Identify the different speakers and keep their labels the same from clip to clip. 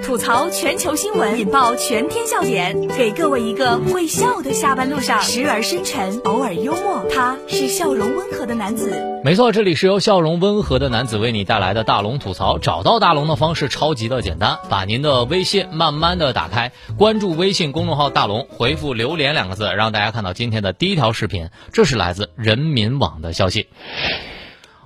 Speaker 1: 吐槽全球新闻，引爆全天笑点，给各位一个会笑的下班路上，时而深沉，偶尔幽默。他是笑容温和的男子。
Speaker 2: 没错，这里是由笑容温和的男子为你带来的大龙吐槽。找到大龙的方式超级的简单，把您的微信慢慢的打开，关注微信公众号大龙，回复“榴莲”两个字，让大家看到今天的第一条视频。这是来自人民网的消息。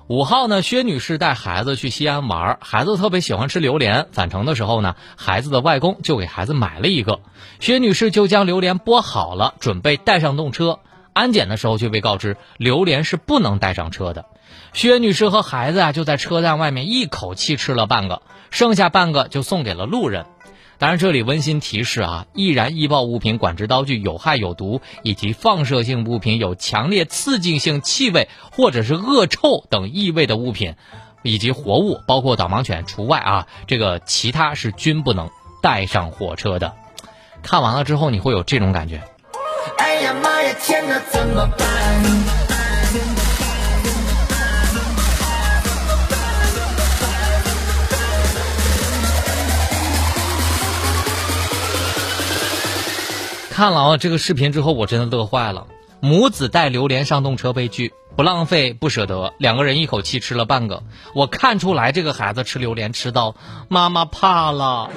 Speaker 2: 五号呢，薛女士带孩子去西安玩，孩子特别喜欢吃榴莲。返程的时候呢，孩子的外公就给孩子买了一个，薛女士就将榴莲剥好了，准备带上动车。安检的时候却被告知，榴莲是不能带上车的。薛女士和孩子啊，就在车站外面一口气吃了半个，剩下半个就送给了路人。当然，这里温馨提示啊，易燃易爆物品、管制刀具有害有毒，以及放射性物品有强烈刺激性气味或者是恶臭等异味的物品，以及活物，包括导盲犬除外啊，这个其他是均不能带上火车的。看完了之后，你会有这种感觉。哎呀妈呀，天哪，怎么办？看了啊这个视频之后，我真的乐坏了。母子带榴莲上动车被拒，不浪费不舍得，两个人一口气吃了半个。我看出来这个孩子吃榴莲吃到妈妈怕了。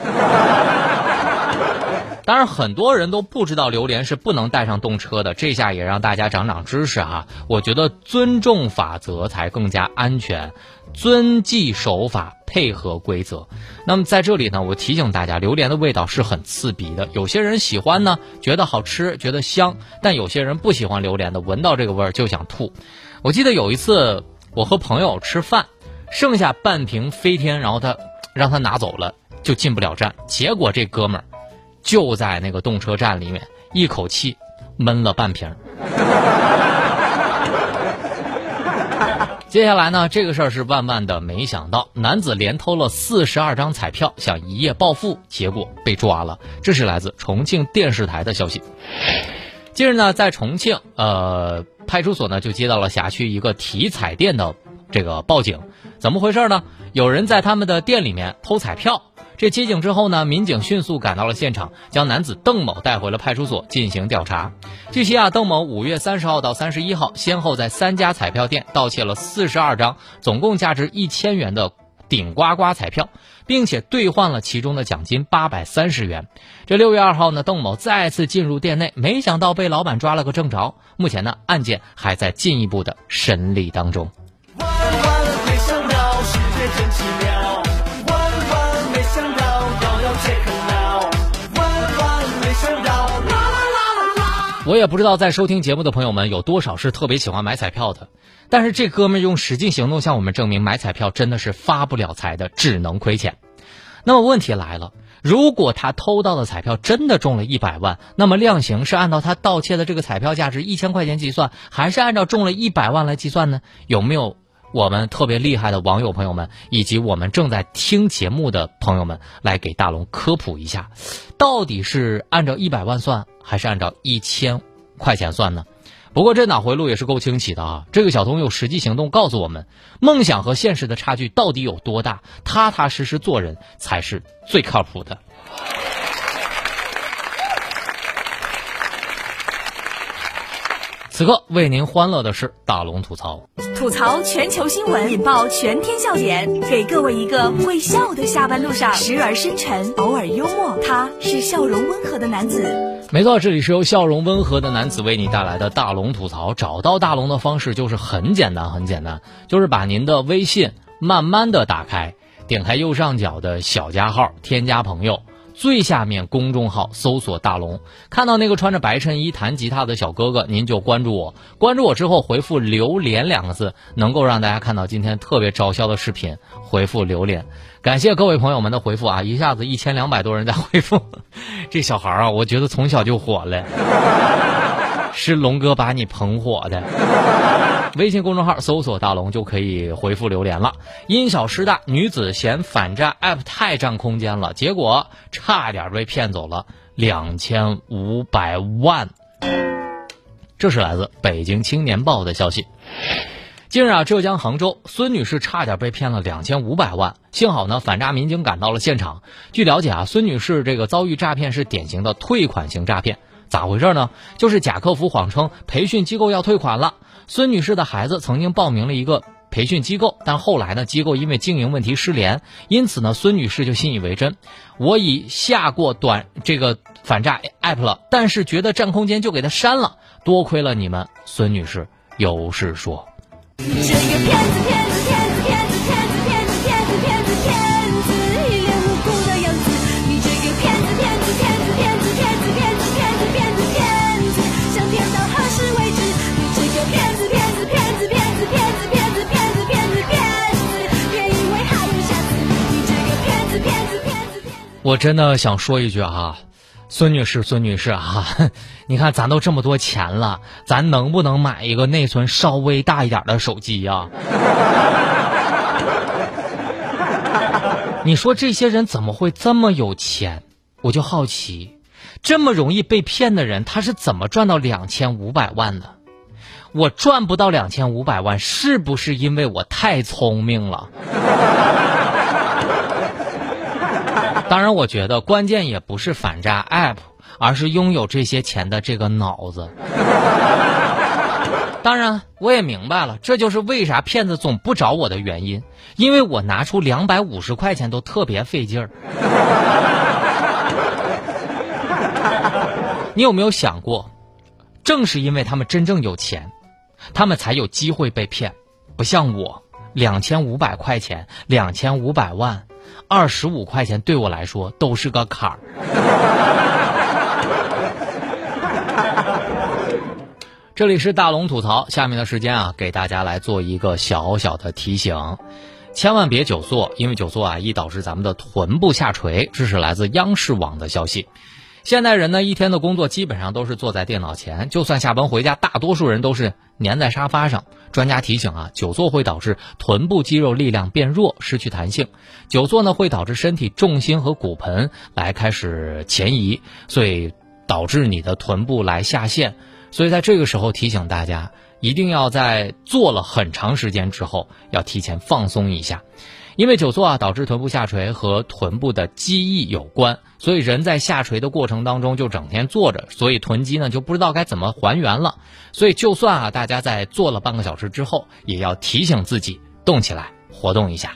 Speaker 2: 当然，很多人都不知道榴莲是不能带上动车的，这下也让大家长长知识哈。我觉得尊重法则才更加安全，遵纪守法。配合规则，那么在这里呢，我提醒大家，榴莲的味道是很刺鼻的。有些人喜欢呢，觉得好吃，觉得香；但有些人不喜欢榴莲的，闻到这个味儿就想吐。我记得有一次，我和朋友吃饭，剩下半瓶飞天，然后他让他拿走了，就进不了站。结果这哥们儿就在那个动车站里面一口气闷了半瓶。接下来呢，这个事儿是万万的没想到，男子连偷了四十二张彩票，想一夜暴富，结果被抓了。这是来自重庆电视台的消息。近日呢，在重庆，呃，派出所呢就接到了辖区一个体彩店的这个报警，怎么回事呢？有人在他们的店里面偷彩票。这接警之后呢，民警迅速赶到了现场，将男子邓某带回了派出所进行调查。据悉啊，邓某五月三十号到三十一号，先后在三家彩票店盗窃了四十二张，总共价值一千元的顶呱呱彩票，并且兑换了其中的奖金八百三十元。这六月二号呢，邓某再次进入店内，没想到被老板抓了个正着。目前呢，案件还在进一步的审理当中。也不知道在收听节目的朋友们有多少是特别喜欢买彩票的，但是这哥们用实际行动向我们证明，买彩票真的是发不了财的，只能亏钱。那么问题来了，如果他偷到的彩票真的中了一百万，那么量刑是按照他盗窃的这个彩票价值一千块钱计算，还是按照中了一百万来计算呢？有没有我们特别厉害的网友朋友们，以及我们正在听节目的朋友们来给大龙科普一下，到底是按照一百万算？还是按照一千块钱算呢？不过这脑回路也是够清奇的啊！这个小童用实际行动告诉我们，梦想和现实的差距到底有多大？踏踏实实做人才是最靠谱的。此刻为您欢乐的是大龙吐槽，
Speaker 1: 吐槽全球新闻，引爆全天笑点，给各位一个会笑的下班路上，时而深沉，偶尔幽默。他是笑容温和的男子。
Speaker 2: 没错，这里是由笑容温和的男子为你带来的大龙吐槽。找到大龙的方式就是很简单，很简单，就是把您的微信慢慢的打开，点开右上角的小加号，添加朋友。最下面公众号搜索大龙，看到那个穿着白衬衣弹吉他的小哥哥，您就关注我。关注我之后回复“榴莲”两个字，能够让大家看到今天特别招笑的视频。回复“榴莲”，感谢各位朋友们的回复啊！一下子一千两百多人在回复，这小孩啊，我觉得从小就火了，是龙哥把你捧火的。微信公众号搜索“大龙”就可以回复留言了。因小失大，女子嫌反诈 App 太占空间了，结果差点被骗走了两千五百万。这是来自《北京青年报》的消息。近日啊，浙江杭州孙女士差点被骗了两千五百万，幸好呢，反诈民警赶到了现场。据了解啊，孙女士这个遭遇诈骗是典型的退款型诈骗，咋回事呢？就是贾客服谎称培训机构要退款了。孙女士的孩子曾经报名了一个培训机构，但后来呢，机构因为经营问题失联，因此呢，孙女士就信以为真。我已下过短这个反诈 app 了，但是觉得占空间就给它删了。多亏了你们，孙女士有事说。这个骗子骗子我真的想说一句啊。孙女士，孙女士啊，你看咱都这么多钱了，咱能不能买一个内存稍微大一点的手机呀？你说这些人怎么会这么有钱？我就好奇，这么容易被骗的人，他是怎么赚到两千五百万的？我赚不到两千五百万，是不是因为我太聪明了？当然，我觉得关键也不是反诈 App，而是拥有这些钱的这个脑子。当然，我也明白了，这就是为啥骗子总不找我的原因，因为我拿出两百五十块钱都特别费劲儿。你有没有想过，正是因为他们真正有钱，他们才有机会被骗，不像我，两千五百块钱，两千五百万。二十五块钱对我来说都是个坎儿。这里是大龙吐槽，下面的时间啊，给大家来做一个小小的提醒，千万别久坐，因为久坐啊易导致咱们的臀部下垂。这是来自央视网的消息。现代人呢，一天的工作基本上都是坐在电脑前，就算下班回家，大多数人都是粘在沙发上。专家提醒啊，久坐会导致臀部肌肉力量变弱，失去弹性。久坐呢，会导致身体重心和骨盆来开始前移，所以导致你的臀部来下陷。所以在这个时候提醒大家，一定要在坐了很长时间之后，要提前放松一下。因为久坐啊，导致臀部下垂和臀部的肌忆有关，所以人在下垂的过程当中就整天坐着，所以臀肌呢就不知道该怎么还原了。所以就算啊，大家在坐了半个小时之后，也要提醒自己动起来，活动一下。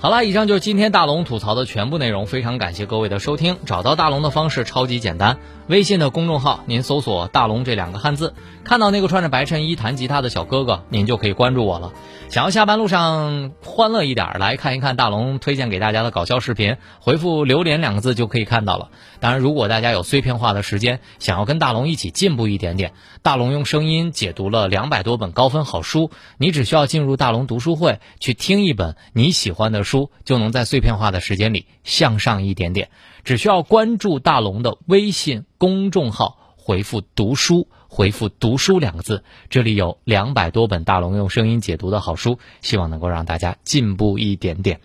Speaker 2: 好了，以上就是今天大龙吐槽的全部内容。非常感谢各位的收听。找到大龙的方式超级简单，微信的公众号您搜索“大龙”这两个汉字，看到那个穿着白衬衣弹吉他的小哥哥，您就可以关注我了。想要下班路上欢乐一点，来看一看大龙推荐给大家的搞笑视频，回复“榴莲”两个字就可以看到了。当然，如果大家有碎片化的时间，想要跟大龙一起进步一点点，大龙用声音解读了两百多本高分好书，你只需要进入大龙读书会去听一本你喜欢的书。书就能在碎片化的时间里向上一点点，只需要关注大龙的微信公众号，回复“读书”，回复“读书”两个字，这里有两百多本大龙用声音解读的好书，希望能够让大家进步一点点。